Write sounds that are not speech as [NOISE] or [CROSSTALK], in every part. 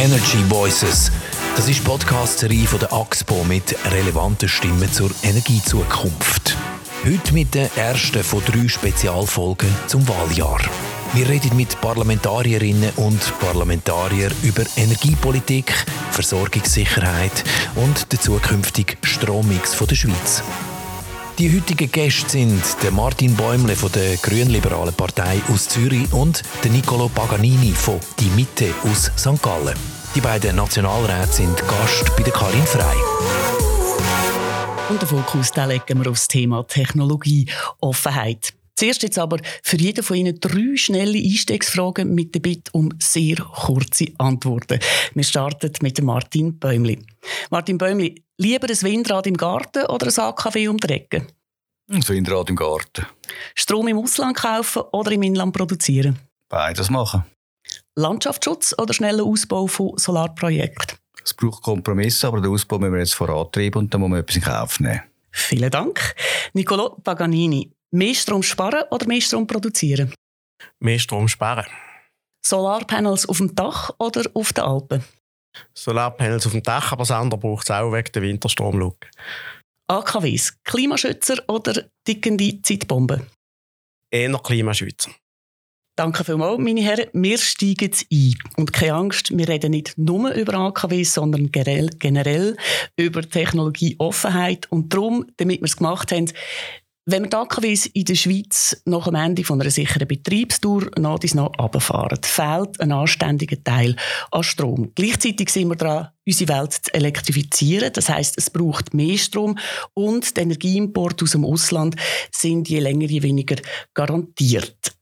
Energy Voices. Das ist die Podcast-Serie von der AXPO mit relevanten Stimmen zur Energiezukunft. Heute mit der ersten von drei Spezialfolgen zum Wahljahr. Wir reden mit Parlamentarierinnen und Parlamentariern über Energiepolitik, Versorgungssicherheit und den zukünftigen Strommix der Schweiz. Die heutigen Gäste sind der Martin Bäumle von der Grünliberalen Partei aus Zürich und der Nicolo Paganini von Die Mitte aus St. Gallen. Die beiden Nationalräte sind Gast bei der Karin Frei. Und den Fokus legen wir auf das Thema Technologieoffenheit. Zuerst jetzt aber für jeden von Ihnen drei schnelle Einstiegsfragen mit der Bitte um sehr kurze Antworten. Wir starten mit Martin Bäumli. Martin Bäumli, lieber ein Windrad im Garten oder ein AKW um die Ecke? Ein Windrad im Garten. Strom im Ausland kaufen oder im Inland produzieren? Beides machen. Landschaftsschutz oder schneller Ausbau von Solarprojekten? Es braucht Kompromisse, aber den Ausbau müssen wir jetzt vorantreiben und dann muss man etwas in Kauf nehmen. Vielen Dank. Nicolo Paganini, Mehr Strom sparen oder mehr Strom produzieren? Mehr Strom sparen. Solarpanels auf dem Dach oder auf den Alpen? Solarpanels auf dem Dach, aber das andere braucht es auch wegen der Winterstromlücke. AKWs, Klimaschützer oder dickende Zeitbomben? Eher Klimaschützer. Danke vielmals, meine Herren. Wir steigen jetzt ein. Und keine Angst, wir reden nicht nur über AKWs, sondern generell, generell über Technologieoffenheit. Und darum, damit wir es gemacht haben, wenn wir AKWs in der Schweiz nach dem Ende von einer sicheren Betriebstour nach dies noch runterfahren, fehlt ein anständiger Teil an Strom. Gleichzeitig sind wir daran, unsere Welt zu elektrifizieren. Das heißt, es braucht mehr Strom und die Energieimporte aus dem Ausland sind je länger, je weniger garantiert.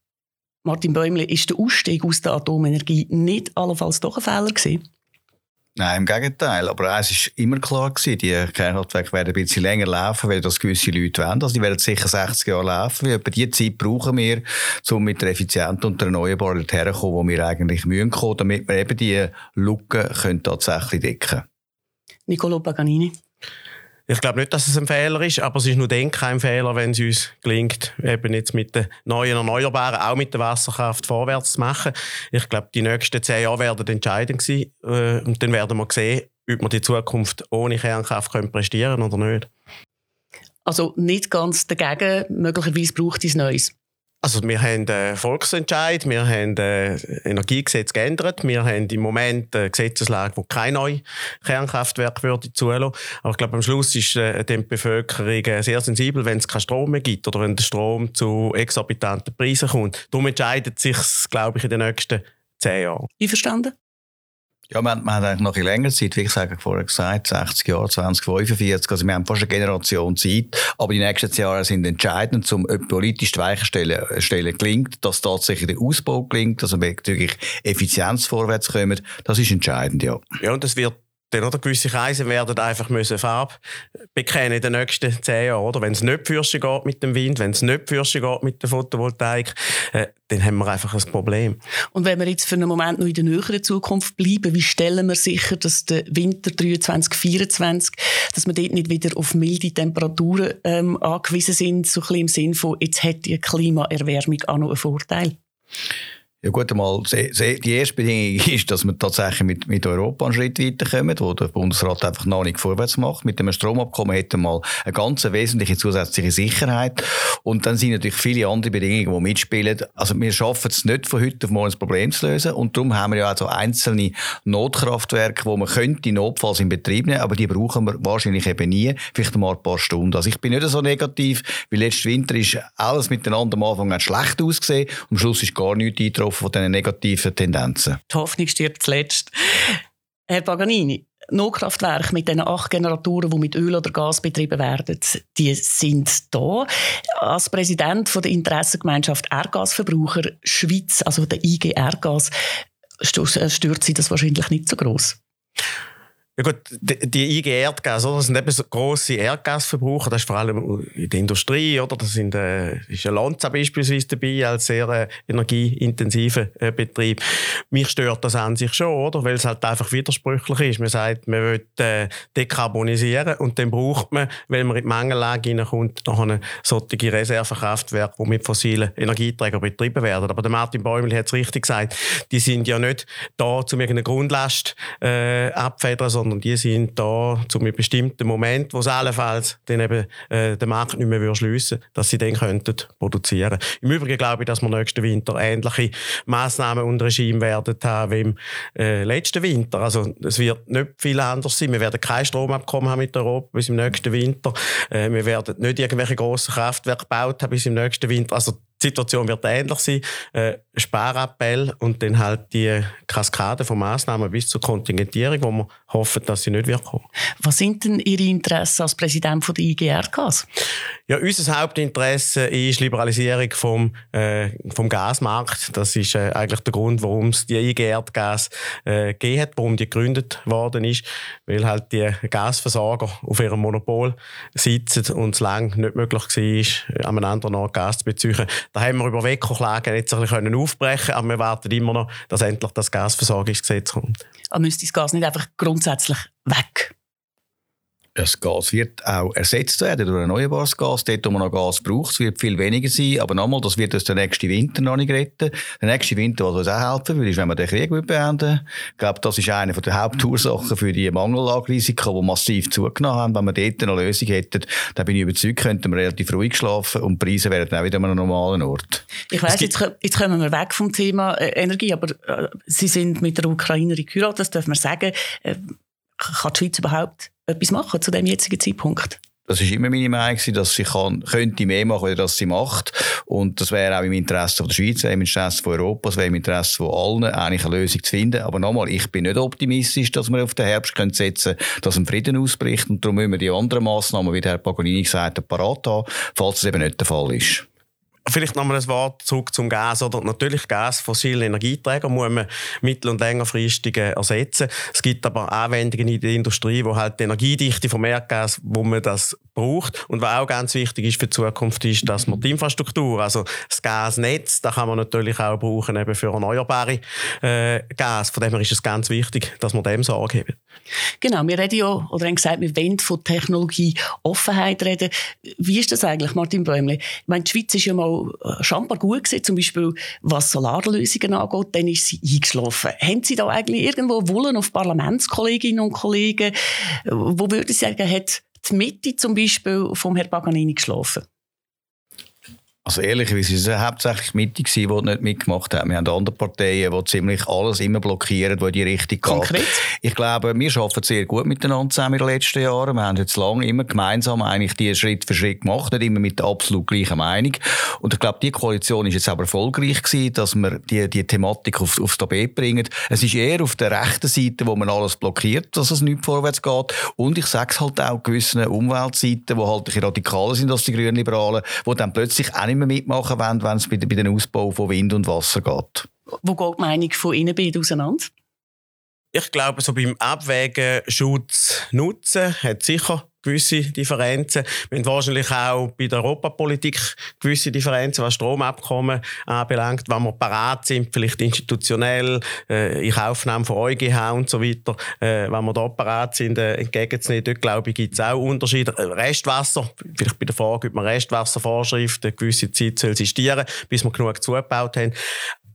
Martin Bäumle, ist der Ausstieg aus der Atomenergie nicht allenfalls doch ein Fehler gewesen? Nein, im Gegenteil. Aber eins war immer klar, gewesen, die Kernkraftwerke werden ein bisschen länger laufen, weil das gewisse Leute wollen. Also die werden sicher 60 Jahre laufen. Über diese Zeit brauchen wir, um mit der Effizienz und der Erneuerbaren herzukommen, wo wir eigentlich müssen kommen, damit wir eben diese Lücken tatsächlich decken können. Nicolo Paganini. Ich glaube nicht, dass es ein Fehler ist, aber es ist nur dann kein Fehler, wenn es uns gelingt, eben jetzt mit den neuen Erneuerbaren, auch mit der Wasserkraft vorwärts zu machen. Ich glaube, die nächsten zehn Jahre werden entscheidend sein äh, und dann werden wir sehen, ob wir die Zukunft ohne Kernkraft können prestieren oder nicht. Also nicht ganz dagegen, möglicherweise braucht es Neues. Also wir haben einen Volksentscheid, wir haben das Energiegesetz geändert, wir haben im Moment eine Gesetzeslage, die kein neues Kernkraftwerk würde zulassen. Aber ich glaube, am Schluss ist äh, die Bevölkerung sehr sensibel, wenn es keinen Strom mehr gibt oder wenn der Strom zu exorbitanten Preisen kommt. Darum entscheidet sich glaube ich, in den nächsten zehn Jahren. Einverstanden? Ja, wir, wir haben eigentlich noch in längerer Zeit, wie ich vorher gesagt, 60 Jahre, 20, 45, also wir haben fast eine Generation Zeit, aber die nächsten Jahre sind entscheidend, um politisch die Weichenstellen Stellen. Gelingt, dass tatsächlich der Ausbau gelingt, dass wir wirklich Effizienz vorwärts kommen, das ist entscheidend, ja. Ja, und das wird dann oder gewisse Kreise werden einfach müssen Farbe bekennen in den nächsten zehn Jahren, oder? Wenn es nicht fürschen geht mit dem Wind, wenn es nicht fürschen geht mit der Photovoltaik, äh, dann haben wir einfach ein Problem. Und wenn wir jetzt für einen Moment noch in der näheren Zukunft bleiben, wie stellen wir sicher, dass der Winter 23, 24, dass wir dort nicht wieder auf milde Temperaturen ähm, angewiesen sind, so ein bisschen im Sinn von, jetzt hat die Klimaerwärmung auch noch einen Vorteil? Ja gut, einmal, die erste Bedingung [LAUGHS] ist, dass wir tatsächlich mit, mit Europa einen Schritt weiterkommen, wo der Bundesrat einfach noch nicht vorwärts macht. Mit dem Stromabkommen hätten wir mal eine ganz wesentliche zusätzliche Sicherheit. Und dann sind natürlich viele andere Bedingungen, die mitspielen. Also wir schaffen es nicht von heute auf morgen das Problem zu lösen. Und darum haben wir ja auch so einzelne Notkraftwerke, wo man könnte notfalls in Betrieb nehmen, aber die brauchen wir wahrscheinlich eben nie, vielleicht mal ein paar Stunden. Also ich bin nicht so negativ, weil letzten Winter ist alles miteinander am Anfang schlecht ausgesehen. Am Schluss ist gar nichts eingetroffen betroffen von diesen negativen Tendenzen. Die Hoffnung stirbt zuletzt. Herr Paganini, Notkraftwerke mit diesen acht Generatoren, die mit Öl oder Gas betrieben werden, die sind da. Als Präsident der Interessengemeinschaft Erdgasverbraucher Schweiz, also der IG Erdgas, stört Sie das wahrscheinlich nicht so groß. Ja gut, die, IG Erdgas, oder? das sind eben so grosse Erdgasverbraucher, das ist vor allem in der Industrie, oder? Das sind, äh, ist ein Lanza beispielsweise dabei, als sehr äh, energieintensiver äh, Betrieb. Mich stört das an sich schon, oder? Weil es halt einfach widersprüchlich ist. Man sagt, man will äh, dekarbonisieren und dann braucht man, wenn man in die Mangellage hineinkommt, noch eine solche Reservekraftwerke, die mit fossilen Energieträgern betrieben werden. Aber der Martin Bäumel hat es richtig gesagt, die sind ja nicht da, um irgendeine Grundlast äh, abfedern, sondern sondern die sind da zu einem bestimmten Moment, wo es allenfalls dann eben äh, den Markt nicht mehr schliessen dass sie dann könnten produzieren Im Übrigen glaube ich, dass wir nächsten Winter ähnliche Massnahmen und Regime werden haben wie im äh, letzten Winter. Also es wird nicht viel anders sein. Wir werden kein Stromabkommen haben mit Europa bis im nächsten Winter. Äh, wir werden nicht irgendwelche grossen Kraftwerke gebaut haben bis im nächsten Winter. Also die Situation wird ähnlich sein. Äh, Sparappell und dann halt die Kaskade von Massnahmen bis zur Kontingentierung, wo wir hoffen, dass sie nicht wird kommen. Was sind denn Ihre Interessen als Präsident von der IGRKs? Ja, unser Hauptinteresse ist Liberalisierung vom, äh, vom Gasmarkt. Das ist äh, eigentlich der Grund, warum es die IGR-Gas äh, gegeben hat, warum die gegründet worden ist, weil halt die Gasversorger auf ihrem Monopol sitzen und es lange nicht möglich war, an einem anderen Ort Gas zu beziehen. Da haben wir über Weckerklagen jetzt ein bisschen aufbrechen aber wir warten immer noch, dass endlich das Gasversorgungsgesetz kommt. Aber müsste das Gas nicht einfach grundsätzlich weg? Das Gas wird auch ersetzt werden durch erneuerbares Gas. Dort, wo man noch Gas braucht, es wird viel weniger sein. Aber nochmal, das wird uns den nächsten Winter noch nicht retten. Der nächste Winter, was uns auch helfen würde, ist, wenn wir den Krieg beenden Ich glaube, das ist eine der Hauptursachen für die Mangellagrisiken, die massiv zugenommen haben. Wenn wir dort eine Lösung hätten, dann bin ich überzeugt, könnten wir relativ ruhig schlafen und die Preise wären auch wieder an einem normalen Ort. Ich weiss, jetzt, jetzt kommen wir weg vom Thema äh, Energie, aber äh, Sie sind mit der Ukrainerin geheiratet, das dürfen wir sagen. Kann die Schweiz überhaupt etwas machen zu dem jetzigen Zeitpunkt? Das ist immer meine Meinung, dass sie kann, könnte mehr machen, als sie macht. Und das wäre auch im Interesse der Schweiz, im Interesse von Europa, wäre im Interesse von allen, eigentlich eine Lösung zu finden. Aber nochmal, ich bin nicht optimistisch, dass wir auf den Herbst können setzen können, dass ein Frieden ausbricht. Und darum müssen wir die anderen Massnahmen, wie der Herr Paganini gesagt hat, parat haben, falls es eben nicht der Fall ist. Vielleicht noch mal ein Wort zurück zum Gas. Oder natürlich Gas, fossile Energieträger muss man mittel- und längerfristig ersetzen. Es gibt aber Anwendungen in der Industrie, wo halt die Energiedichte vom Erdgas, wo man das braucht. Und was auch ganz wichtig ist für die Zukunft, ist, dass man die Infrastruktur, also das Gasnetz, da kann man natürlich auch brauchen eben für erneuerbare äh, Gas. Von dem her ist es ganz wichtig, dass man dem Sorge haben. Genau, wir reden ja, oder haben gesagt, wir wollen von Technologie-Offenheit reden. Wie ist das eigentlich, Martin Bäumle? Ich meine, die Schweiz ist ja mal äh, scheinbar gut gewesen, zum Beispiel was Solarlösungen angeht, dann ist sie eingeschlafen. Haben Sie da eigentlich irgendwo Wollen auf Parlamentskolleginnen und Kollegen? Wo würde Sie sagen, hat die Mitte zum Beispiel vom Herrn Paganini geschlafen? Also ehrlicherweise ist es hauptsächlich die Mitte, die nicht mitgemacht hat. Wir haben andere Parteien, die ziemlich alles immer blockieren, die in die Richtung Konkret? geht. Ich glaube, wir arbeiten sehr gut miteinander zusammen in den letzten Jahren. Wir haben jetzt lange immer gemeinsam eigentlich die Schritt für Schritt gemacht, nicht immer mit der absolut gleichen Meinung. Und ich glaube, die Koalition ist jetzt aber erfolgreich gewesen, dass wir die, die Thematik auf, aufs Tapet bringen. Es ist eher auf der rechten Seite, wo man alles blockiert, dass es nicht vorwärts geht. Und ich sage es halt auch gewissen Umweltseiten, die halt ein bisschen radikaler sind als die Grünen Liberalen, die dann plötzlich auch nicht mehr mitmachen wollen, wenn es bei, bei den Ausbau von Wind und Wasser geht. Wo geht die Meinung von Ihnen beiden auseinander? Ich glaube, so beim Abwägen Schutz nutzen hat sicher gewisse Differenzen. Wir haben wahrscheinlich auch bei der Europapolitik gewisse Differenzen, was Stromabkommen anbelangt, wenn wir parat sind, vielleicht institutionell, äh, in Aufnahme von EuGH und so weiter, äh, wenn wir da parat sind, äh, entgegenzunehmen. Dort, glaube ich, gibt es auch Unterschiede. Äh, Restwasser, vielleicht bei der Frage, ob man Restwasservorschriften eine gewisse Zeit soll existieren bis wir genug zugebaut haben.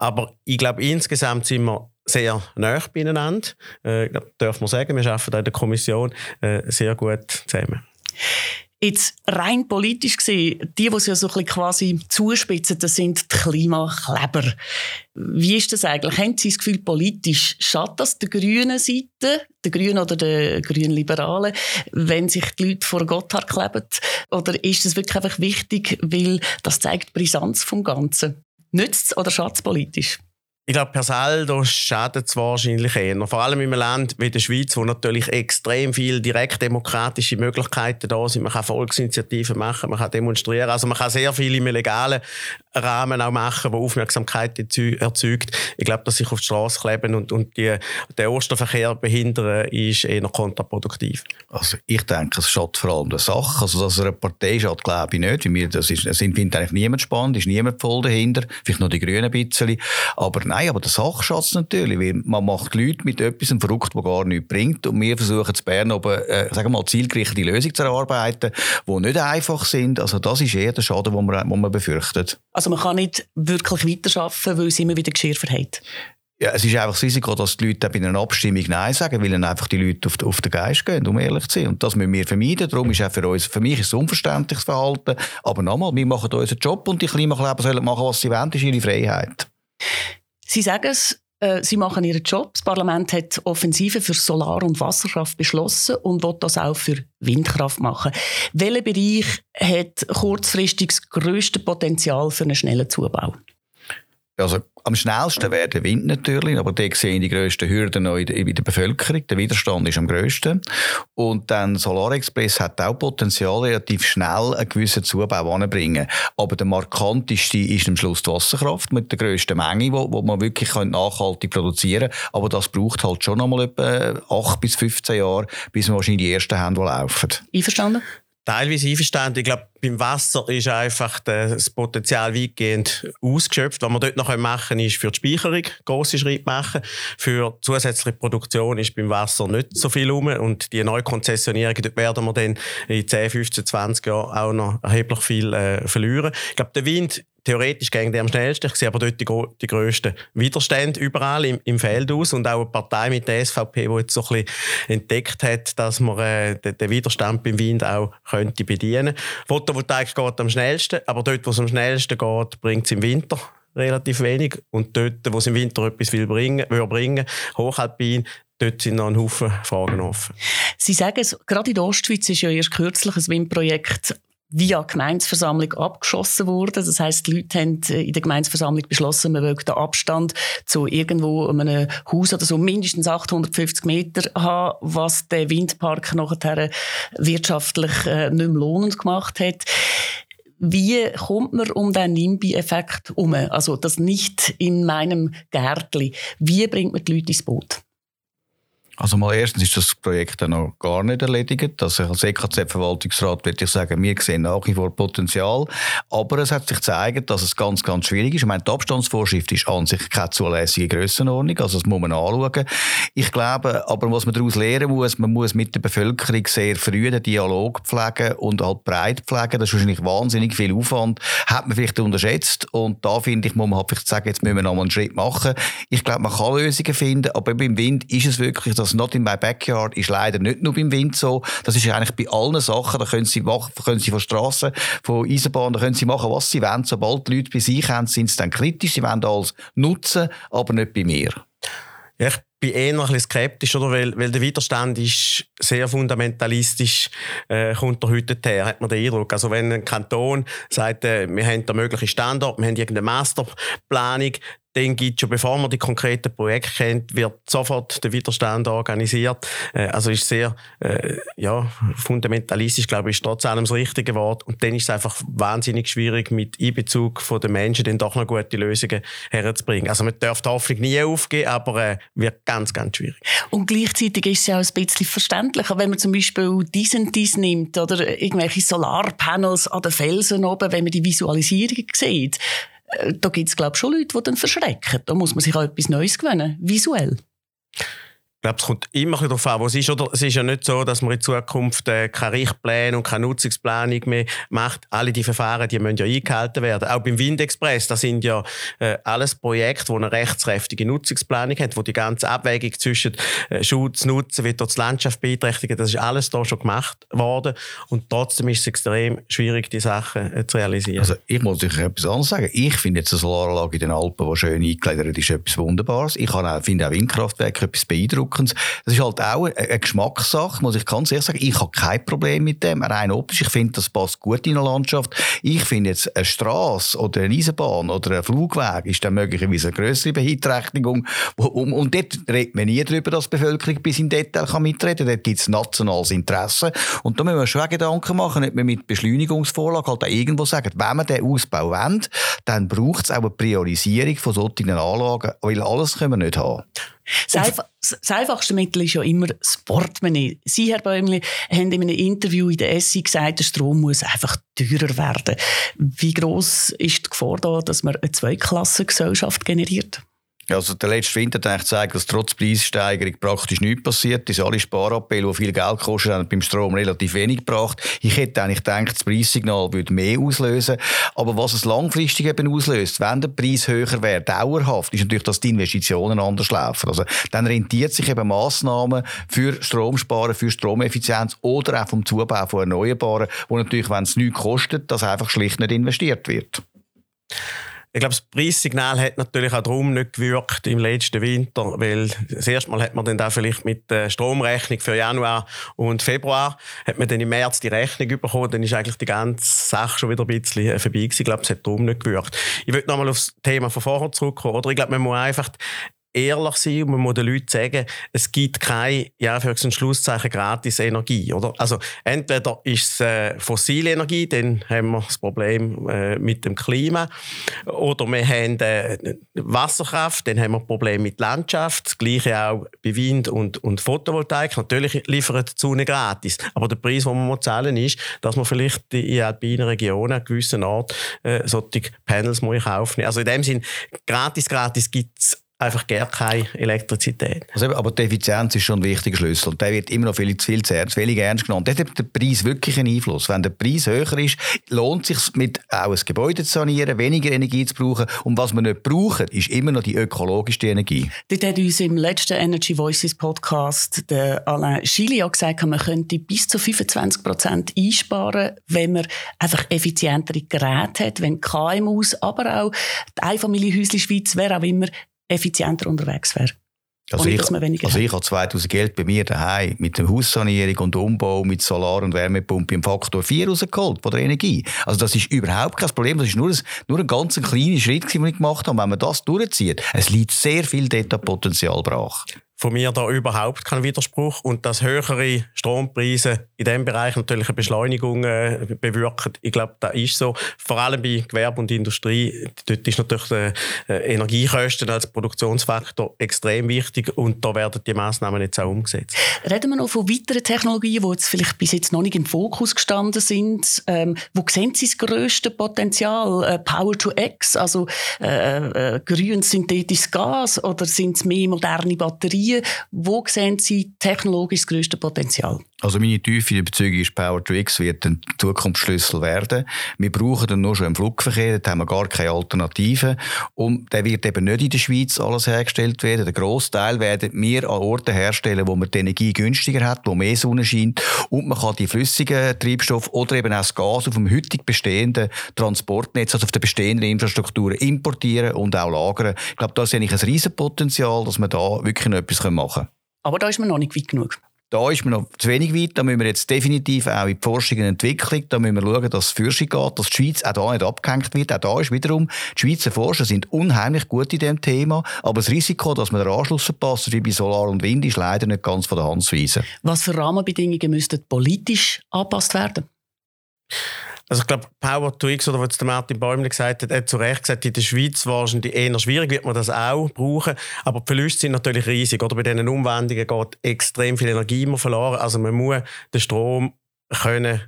Aber ich glaube, insgesamt sind wir sehr nah beieinander. Äh, darf man sagen, wir arbeiten in der Kommission äh, sehr gut zusammen. Jetzt rein politisch gesehen, die, die es ja so ein quasi zuspitzen, das sind die Klimakleber. Wie ist das eigentlich? Haben Sie das Gefühl, politisch schadet das der grünen Seite, der Grünen oder der grünen Liberalen, wenn sich die Leute vor Gotthard kleben? Oder ist das wirklich einfach wichtig, weil das zeigt die Brisanz vom Ganzen? Nützt es oder schadet es politisch? Ich glaube, per Saldo schadet es wahrscheinlich eher. Vor allem in einem Land wie der Schweiz, wo natürlich extrem viele direktdemokratische Möglichkeiten da sind. Man kann Volksinitiativen machen, man kann demonstrieren. Also man kann sehr viel im legalen Rahmen auch machen, wo Aufmerksamkeit erzeugt. Ich glaube, dass sich auf die Straße kleben und, und die, den Osterverkehr behindern, ist eher kontraproduktiv. Also ich denke, es schadet vor allem der Sache. Also dass er eine Partei schadet, glaube ich nicht. Wie wir, das ist, das findet eigentlich niemand spannend, ist niemand voll dahinter. Vielleicht noch die Grünen ein bisschen. Aber Nein, aber der Sachschatz natürlich, weil man macht Leute mit etwas verrückt, das gar nichts bringt und wir versuchen zu Bern oben, äh, sagen wir mal, zielgerichtete Lösungen zu erarbeiten, die nicht einfach sind. Also das ist eher der Schaden, den man, den man befürchtet. Also man kann nicht wirklich weiterarbeiten, weil es immer wieder Geschirr verhält? Ja, es ist einfach das Risiko, dass die Leute bei einer Abstimmung Nein sagen, weil dann einfach die Leute auf, auf den Geist gehen, um ehrlich zu sein. Und das müssen wir vermeiden. Darum ist auch für uns, für mich ist es unverständliches Verhalten. Aber nochmal, wir machen unseren Job und die Klimakleber sollen machen, was sie wollen. Das ist ihre Freiheit. Sie sagen es, Sie machen Ihren Job. Das Parlament hat Offensive für Solar- und Wasserkraft beschlossen und will das auch für Windkraft machen. Welcher Bereich hat kurzfristig das grösste Potenzial für einen schnellen Zubau? Also am schnellsten wäre der Wind natürlich, aber da sehen die grössten Hürden noch in der Bevölkerung. Der Widerstand ist am grössten. Und dann Solar Express hat auch Potenzial, relativ schnell einen gewissen Zubau anzubringen. Aber der markanteste ist am Schluss die Wasserkraft mit der grössten Menge, wo, wo man wirklich nachhaltig produzieren kann. Aber das braucht halt schon einmal etwa 8 bis 15 Jahre, bis wir wahrscheinlich die ersten haben, die laufen. Einverstanden? Teilweise einverstanden. Ich glaube, beim Wasser ist einfach das Potenzial weitgehend ausgeschöpft. Was wir dort noch machen können, ist für die Speicherung grosse Schritte machen. Für zusätzliche Produktion ist beim Wasser nicht so viel rum. Und die neue Konzessionierung, dort werden wir dann in 10, 15, 20 Jahren auch noch erheblich viel äh, verlieren. Ich glaube, der Wind theoretisch gegen die am schnellsten. Ich sehe aber dort die, die grössten Widerstände überall im, im Feld aus und auch eine Partei mit der SVP, die jetzt so ein bisschen entdeckt hat, dass man äh, den, den, Widerstand beim Wind auch könnte bedienen. Photovoltaik geht am schnellsten, aber dort, wo es am schnellsten geht, bringt es im Winter relativ wenig und dort, wo es im Winter etwas will bringen, will bringen Hochalpin, dort sind noch ein Haufen Fragen offen. Sie sagen es, gerade in der Ostschweiz ist ja erst kürzlich ein Windprojekt via Gemeinsversammlung abgeschossen worden. Das heißt, die Leute haben äh, in der Gemeinsversammlung beschlossen, man will den Abstand zu irgendwo einem Haus oder so mindestens 850 Meter haben, was der Windpark nachher wirtschaftlich äh, nicht mehr lohnend gemacht hat. Wie kommt man um den NIMBY-Effekt um? Also das nicht in meinem Gärtli. Wie bringt man die Leute ins Boot? Also mal erstens ist das Projekt dann noch gar nicht erledigt. Also als EKZ-Verwaltungsrat würde ich sagen, wir sehen nach wie vor Potenzial. Aber es hat sich gezeigt, dass es ganz, ganz schwierig ist. Ich meine, die Abstandsvorschrift ist an sich keine zulässige Grössenordnung. Also das muss man anschauen. Ich glaube, aber was man daraus lernen muss, man muss mit der Bevölkerung sehr früh den Dialog pflegen und halt breit pflegen. Das ist wahrscheinlich wahnsinnig viel Aufwand. Hat man vielleicht unterschätzt. Und da finde ich, muss man halt vielleicht sagen, jetzt müssen wir noch mal einen Schritt machen. Ich glaube, man kann Lösungen finden. Aber beim Wind ist es wirklich, das Not in my backyard ist leider nicht nur beim Wind so. Das ist eigentlich bei allen Sachen. Da können Sie, machen, können Sie von Straßen, von Eisenbahnen, können Sie machen, was Sie wollen. Sobald die Leute bei sich haben, sind sie dann kritisch. Sie wollen alles nutzen, aber nicht bei mir. Ich bin eher noch ein bisschen skeptisch, oder? Weil, weil der Widerstand ist sehr fundamentalistisch, äh, kommt er heute her, hat man den Eindruck. Also wenn ein Kanton sagt, äh, wir haben da mögliche Standort, wir haben irgendeine Masterplanung, dann gibt schon, bevor man die konkreten Projekte kennt, wird sofort der Widerstand organisiert. Äh, also ist sehr äh, ja, fundamentalistisch, glaube ich, ist trotz allem das richtige Wort. Und dann ist es einfach wahnsinnig schwierig, mit Einbezug von den Menschen dann doch noch gute Lösungen herzubringen. Also man darf die Hoffnung nie aufgeben, aber äh, wird ganz, ganz schwierig. Und gleichzeitig ist es ja auch ein bisschen verständlicher, wenn man zum Beispiel dies und dies nimmt oder irgendwelche Solarpanels an den Felsen oben, wenn man die Visualisierung sieht da gibt es, glaube ich, schon Leute, die dann verschrecken. Da muss man sich auch etwas Neues gewöhnen, visuell. Ich glaube, es kommt immer darauf an, wo es ist. Oder es ist ja nicht so, dass man in Zukunft äh, keine Richtpläne und keine Nutzungsplanung mehr macht. Alle die Verfahren, die müssen ja eingehalten werden. Auch beim Windexpress, das sind ja äh, alles Projekte, die eine rechtskräftige Nutzungsplanung haben, wo die ganze Abwägung zwischen äh, Schutz, Nutzen, wie dort die Landschaft beeinträchtigen, das ist alles da schon gemacht worden. Und trotzdem ist es extrem schwierig, die Sachen äh, zu realisieren. Also ich muss euch etwas anderes sagen. Ich finde jetzt eine Solaranlage in den Alpen, die schön eingegliedert ist, etwas Wunderbares. Ich finde auch Windkraftwerke etwas beeindruckend Wirkens. Das ist halt auch eine Geschmackssache, muss ich ganz ehrlich sagen. Ich habe kein Problem mit dem, rein optisch. Ich finde, das passt gut in eine Landschaft. Ich finde jetzt eine Straße oder eine Eisenbahn oder ein Flugweg ist dann möglicherweise eine größere Beeinträchtigung. Und, dort redet man nie darüber, dass die Bevölkerung bis in Detail kann mitreden kann. Dort gibt es nationales Interesse. Und da müssen wir schon Gedanken machen, ob wir mit Beschleunigungsvorlage halt auch irgendwo sagen, wenn wir den Ausbau wollen, dann braucht es auch eine Priorisierung von solchen Anlagen, weil alles können wir nicht haben. Das, einfachste Mittel ist ja immer das Portemonnaie. Sie, Herr Bäumli, haben in einem Interview in der SI gesagt, der Strom muss einfach teurer werden. Wie groß ist die Gefahr da, dass man eine Zweiklassengesellschaft generiert? Also der letzte Winter hat zeigt, dass trotz Preissteigerung praktisch nichts passiert ist. Alle Sparappelle, die viel Geld kosten, haben beim Strom relativ wenig gebracht. Ich hätte eigentlich gedacht, das Preissignal würde mehr auslösen. Aber was es langfristig eben auslöst, wenn der Preis höher wäre, dauerhaft, ist natürlich, dass die Investitionen anders laufen. Also dann rentiert sich eben Massnahmen für Stromsparen, für Stromeffizienz oder auch vom Zubau von Erneuerbaren, wo natürlich, wenn es nichts kostet, das einfach schlicht nicht investiert wird. Ich glaube, das Preissignal hat natürlich auch darum nicht gewirkt im letzten Winter, weil das erste Mal hat man dann da vielleicht mit der Stromrechnung für Januar und Februar, hat man dann im März die Rechnung bekommen, dann ist eigentlich die ganze Sache schon wieder ein bisschen vorbei gewesen. Ich glaube, es hat darum nicht gewirkt. Ich würde nochmal aufs Thema von vorher zurückkommen, oder? Ich glaube, man muss einfach ehrlich sein und man muss den Leuten sagen, es gibt keine, ja, für ein Schlusszeichen, gratis Energie, oder? Also, entweder ist es äh, fossile Energie, dann haben wir das Problem äh, mit dem Klima, oder wir haben äh, Wasserkraft, dann haben wir Probleme mit Landschaft, das Gleiche auch bei Wind und, und Photovoltaik. Natürlich liefert die Sonne gratis, aber der Preis, den man zahlen muss, ist, dass man vielleicht in alpinen Regionen, an gewissen Ort, äh, solche Panels muss kaufen. Also in dem Sinn, gratis, gratis gibt es einfach gar keine Elektrizität. Also eben, aber die Effizienz ist schon ein wichtiger Schlüssel und der wird immer noch viel zu viel zu ernst, wenig ernst genommen. Dort hat der Preis wirklich einen Einfluss. Wenn der Preis höher ist, lohnt es sich mit auch ein Gebäude zu sanieren, weniger Energie zu brauchen und was wir nicht brauchen, ist immer noch die ökologischste Energie. Dort hat uns im letzten Energy Voices Podcast der Alain Schilia gesagt, man könnte bis zu 25 Prozent einsparen, wenn man einfach effizientere Geräte hat, wenn KMUs, aber auch die Einfamilienhäuschen Schweiz, wer auch immer, effizienter unterwegs wäre. Also ich, also ich habe 2000 Geld bei mir daheim mit der Haussanierung und Umbau mit Solar- und Wärmepumpe im Faktor 4 rausgeholt von der Energie. Also das ist überhaupt kein Problem. Das ist nur ein, nur ein ganz kleiner Schritt, den wir gemacht haben. Wenn man das durchzieht, es liegt sehr viel Data-Potenzial brach von mir da überhaupt kein Widerspruch und dass höhere Strompreise in diesem Bereich natürlich eine Beschleunigung äh, bewirken. Ich glaube, das ist so. Vor allem bei Gewerbe und Industrie, dort ist natürlich die äh, Energiekosten als Produktionsfaktor extrem wichtig und da werden die Maßnahmen jetzt auch umgesetzt. Reden wir noch von weiteren Technologien, die jetzt vielleicht bis jetzt noch nicht im Fokus gestanden sind. Ähm, wo sehen Sie das grösste Potenzial? Äh, Power to X, also äh, äh, grün synthetisches Gas oder sind es mehr moderne Batterien? Wo sehen Sie technologisch das grösste Potenzial? Also meine tiefe Überzeugung ist, Power to X wird ein Zukunftsschlüssel werden. Wir brauchen dann nur schon im Flugverkehr, da haben wir gar keine Alternative. Und der wird eben nicht in der Schweiz alles hergestellt werden. Der Großteil werden wir an Orten herstellen, wo man die Energie günstiger hat, wo mehr Sonne scheint und man kann die flüssigen Treibstoffe oder eben auch das Gas auf dem heute bestehenden Transportnetz, also auf der bestehenden Infrastruktur importieren und auch lagern. Ich glaube, da ist eigentlich ein Riesenpotenzial, dass man da wirklich noch etwas machen können. Aber da ist man noch nicht weit genug. Da ist man noch zu wenig weit. Da müssen wir jetzt definitiv auch in die Forschung und Entwicklung, da müssen wir schauen, dass es Forschung geht, dass die Schweiz auch da nicht abgehängt wird. Auch da ist wiederum, die Schweizer Forscher sind unheimlich gut in diesem Thema, aber das Risiko, dass man den Anschluss verpasst, wie bei Solar und Wind, ist leider nicht ganz von der Hand zu weisen. Was für Rahmenbedingungen müssten politisch angepasst werden? Also ich glaube, Power to X, oder was der Martin Bäumler gesagt hat, hat zu Recht gesagt, in der Schweiz wahrscheinlich eher schwierig, wird man das auch brauchen. Aber die Verluste sind natürlich riesig. Oder bei diesen Umwandlungen geht extrem viel Energie immer verloren. Also man muss den Strom können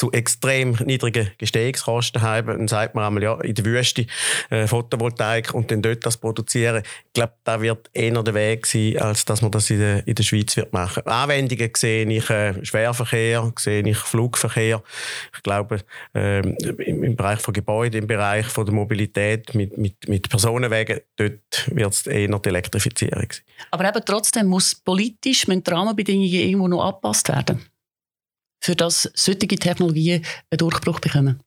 zu extrem niedrigen Gestehungskosten haben. Dann sagt man einmal, ja, in der Wüste äh, Photovoltaik und dann dort das produzieren. Ich glaube, da wird eher der Weg sein, als dass man das in der, in der Schweiz wird machen. Anwendungen sehe ich äh, Schwerverkehr, sehe ich Flugverkehr. Ich glaube, äh, im, im, Bereich von Gebäuden, im Bereich von der Mobilität mit, mit, mit Personenwegen, dort wird es eher die Elektrifizierung sein. Aber eben trotzdem muss politisch mit Rahmenbedingungen irgendwo noch angepasst werden für das solche Technologien einen Durchbruch bekommen?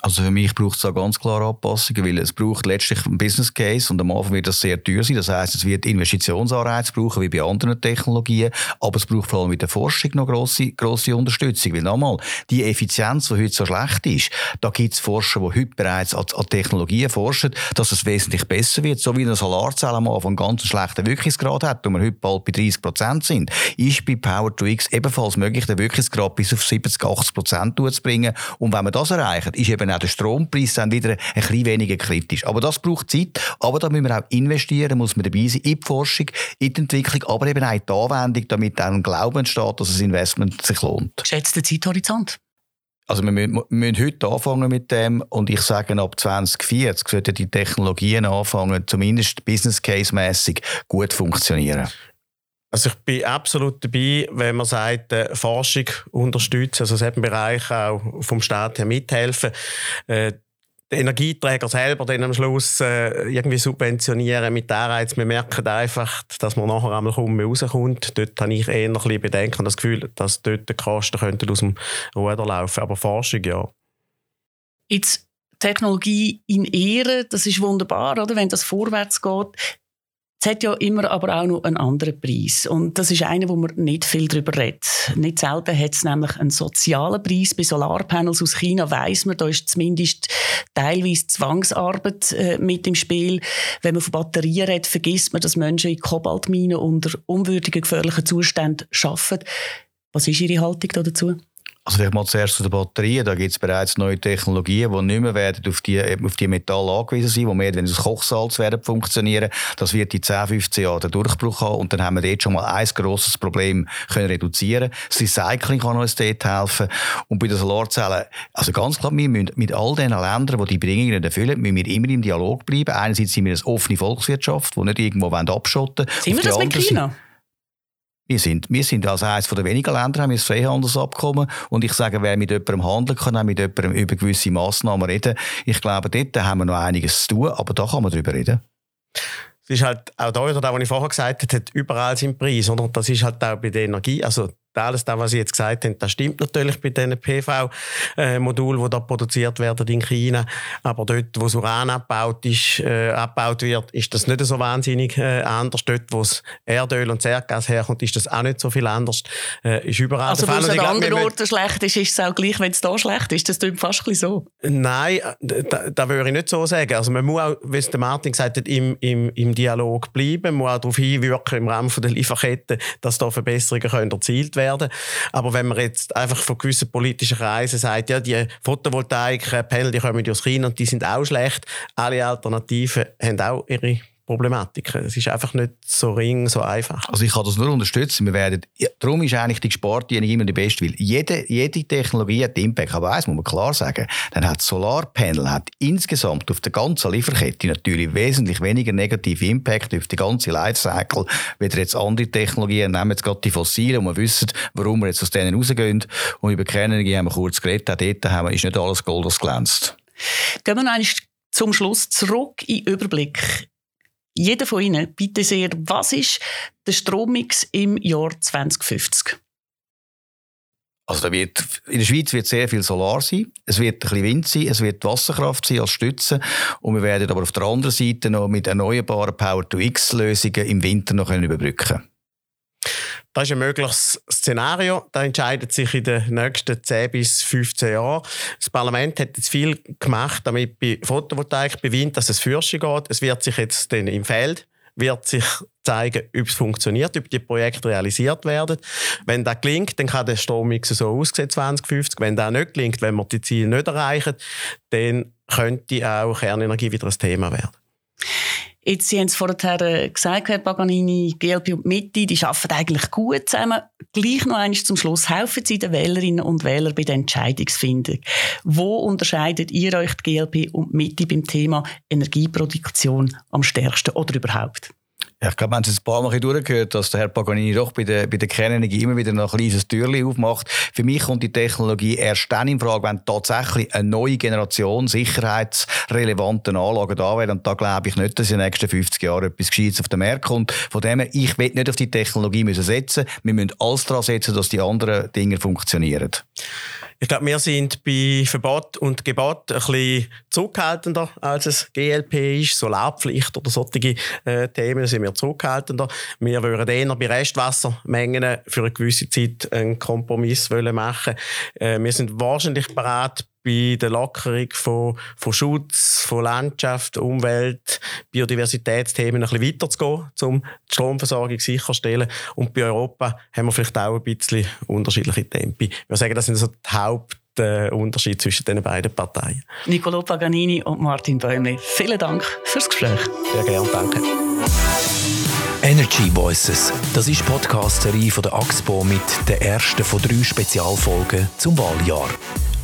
Also für mich braucht es da ganz klare Anpassungen, weil es braucht letztlich einen Business Case und am Anfang wird das sehr teuer sein. Das heißt, es wird Investitionsanreize brauchen, wie bei anderen Technologien, aber es braucht vor allem mit der Forschung noch grosse, grosse Unterstützung. Weil nochmal, die Effizienz, die heute so schlecht ist, da gibt es Forscher, die heute bereits an, an Technologien forschen, dass es wesentlich besser wird. So wie eine Solarzelle am Anfang einen ganz schlechten Wirkungsgrad hat und wir heute bald bei 30 Prozent sind, ist bei Power to X ebenfalls möglich, den Wirkungsgrad bis auf 70, 80 Prozent zu bringen. Und wenn wir das erreichen, ist eben auch der Strompreis dann wieder ein bisschen weniger kritisch. Aber das braucht Zeit, aber da müssen wir auch investieren, muss man dabei sein, in die Forschung, in die Entwicklung, aber eben auch in die Anwendung, damit ein Glauben entsteht, dass das Investment sich lohnt. Geschätzter Zeithorizont? Also wir müssen, wir müssen heute anfangen mit dem und ich sage, ab 2040 sollten die Technologien anfangen, zumindest business case mäßig gut funktionieren. Also ich bin absolut dabei, wenn man sagt, äh, Forschung unterstützen, also in Bereich auch vom Staat her mithelfen. Äh, den Energieträger selber dann am Schluss äh, irgendwie subventionieren mit Anreiz. Wir merken einfach, dass man nachher einmal kaum rauskommt. Dort habe ich eher ein bisschen Bedenken das Gefühl, dass dort die Kosten könnten aus dem Ruder laufen. Aber Forschung, ja. Jetzt Technologie in Ehre, das ist wunderbar, oder? wenn das vorwärts geht. Es hat ja immer aber auch noch einen anderen Preis. Und das ist einer, wo man nicht viel darüber redet. Nicht selten hat es nämlich einen sozialen Preis. Bei Solarpanels aus China weiss man, da ist zumindest teilweise Zwangsarbeit äh, mit im Spiel. Wenn man von Batterien redet, vergisst man, dass Menschen in Kobaltminen unter unwürdigen, gefährlichen Zuständen arbeiten. Was ist Ihre Haltung dazu? Also vielleicht mal zuerst zu den Batterien. Da gibt es bereits neue Technologien, die nicht mehr werden auf die, auf die Metalle angewiesen sein, die mehr wenn es Kochsalz werden funktionieren. Das wird in 10, 15 Jahren den Durchbruch haben und dann haben wir dort schon mal ein grosses Problem können reduzieren. Das Recycling kann uns dort helfen. Und bei den Solarzellen, also ganz klar, wir müssen mit all den Ländern, die die Bedingungen nicht erfüllen, müssen wir immer im Dialog bleiben. Einerseits sind wir eine offene Volkswirtschaft, die nicht irgendwo abschotten wollen. Sind wir das mit China? Wir sind, wir sind als eines der wenigen Länder, haben wir das Freihandelsabkommen. Und ich sage, wer mit jemandem handeln kann, auch mit jemandem über gewisse Massnahmen reden. Ich glaube, dort haben wir noch einiges zu tun, aber da kann man drüber reden. Es ist halt auch da wieder, was ich vorher gesagt habe, überall seinen Preis. Oder? Das ist halt auch bei der Energie. Also alles das, was Sie jetzt gesagt haben, das stimmt natürlich bei diesen PV-Modulen, die da produziert werden in China. Aber dort, wo das Uran abgebaut, ist, äh, abgebaut wird, ist das nicht so wahnsinnig äh, anders. Dort, wo das Erdöl und das Erdgas herkommt, ist das auch nicht so viel anders. Äh, ist überall also, wenn es an anderen Orten schlecht ist, ist es auch gleich, wenn es da schlecht ist. Das tut fast ein so. Nein, da, da würde ich nicht so sagen. Also man muss auch, wie es der Martin gesagt hat, im, im, im Dialog bleiben. Man muss auch darauf hinwirken im Rahmen der Lieferkette, dass da Verbesserungen können erzielt werden werden. Aber wenn man jetzt einfach von gewissen politischen Kreisen sagt, ja, die Photovoltaik-Panel, die kommen aus China und die sind auch schlecht, alle Alternativen haben auch ihre Problematiken. Es ist einfach nicht so ring, so einfach. Also ich kann das nur unterstützen. Wir werden, ja, darum ist eigentlich die Energie immer die beste, weil jede, jede Technologie hat Impact. Aber eins muss man klar sagen, dann hat Solarpanel hat insgesamt auf der ganzen Lieferkette natürlich wesentlich weniger negative Impact auf die ganze Lifecycle, wie jetzt andere Technologien. Nehmen jetzt gerade die fossilen und wir wissen, warum wir jetzt aus denen rausgehen. Und über Kernenergie haben wir kurz geredet, auch dort haben wir, ist nicht alles Gold, das glänzt. Gehen wir noch zum Schluss zurück in den Überblick jeder von Ihnen, bitte sehr, was ist der Strommix im Jahr 2050? Also da wird, in der Schweiz wird sehr viel Solar sein, es wird ein bisschen Wind sein, es wird Wasserkraft sein als Stütze und wir werden aber auf der anderen Seite noch mit erneuerbaren Power-to-X-Lösungen im Winter noch überbrücken können. Das ist ein mögliches Szenario. Da entscheidet sich in den nächsten 10 bis 15 Jahren. Das Parlament hat jetzt viel gemacht, damit bei Photovoltaik, bei Wind, dass es Fürsche geht. Es wird sich jetzt dann im Feld wird sich zeigen, ob es funktioniert, ob die Projekte realisiert werden. Wenn das gelingt, dann kann der Strommix so aussehen 2050. Wenn das nicht gelingt, wenn wir die Ziele nicht erreichen, dann könnte auch Kernenergie wieder ein Thema werden. Jetzt, Sie haben es vorher äh, gesagt, Herr Paganini, GLP und Mitte, die arbeiten eigentlich gut zusammen. Gleich noch eines zum Schluss. Helfen Sie den Wählerinnen und Wählern bei der Entscheidungsfindung. Wo unterscheidet ihr euch die GLP und Mitte beim Thema Energieproduktion am stärksten oder überhaupt? Ja, ich glaube, wir haben es ein paar Mal durchgehört, dass der Herr Paganini doch bei der, bei der Kernenergie immer wieder noch ein kleines Türchen aufmacht. Für mich kommt die Technologie erst dann in Frage, wenn tatsächlich eine neue Generation sicherheitsrelevanten Anlagen da wäre. Und da glaube ich nicht, dass in den nächsten 50 Jahren etwas Gescheites auf den Markt kommt. Von dem her, ich will nicht auf die Technologie müssen setzen. Wir müssen alles daran setzen, dass die anderen Dinge funktionieren. Ich glaube, wir sind bei Verbot und Gebot ein bisschen zurückhaltender, als es GLP ist. Solarpflicht oder solche äh, Themen sind wir zurückhaltender. Wir würden eher bei Restwassermengen für eine gewisse Zeit einen Kompromiss machen äh, Wir sind wahrscheinlich bereit, bei der Lockerung von, von Schutz, von Landschaft, Umwelt, Biodiversitätsthemen ein bisschen weiterzugehen, um die Stromversorgung sicherzustellen. Und bei Europa haben wir vielleicht auch ein bisschen unterschiedliche Tempi. Wir sagen, das sind so die Hauptunterschiede zwischen den beiden Parteien. Nicolo Paganini und Martin Bäumli, vielen Dank fürs Gespräch. Sehr gerne, danke. Energy Voices, das ist die Podcast-Serie von der AXPO mit der ersten von drei Spezialfolgen zum Wahljahr.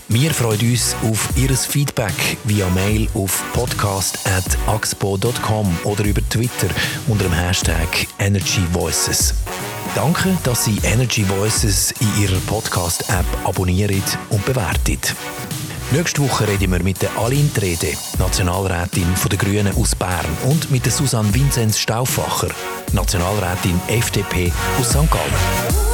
Wir freuen uns auf Ihr Feedback via Mail auf podcast.axpo.com oder über Twitter unter dem Hashtag Energy Voices. Danke, dass Sie Energy Voices in Ihrer Podcast-App abonnieren und bewerten. Nächste Woche reden wir mit der Aline Trede, Nationalrätin der Grünen aus Bern, und mit der Susanne Vinzenz Stauffacher, Nationalrätin FDP aus St. Gallen.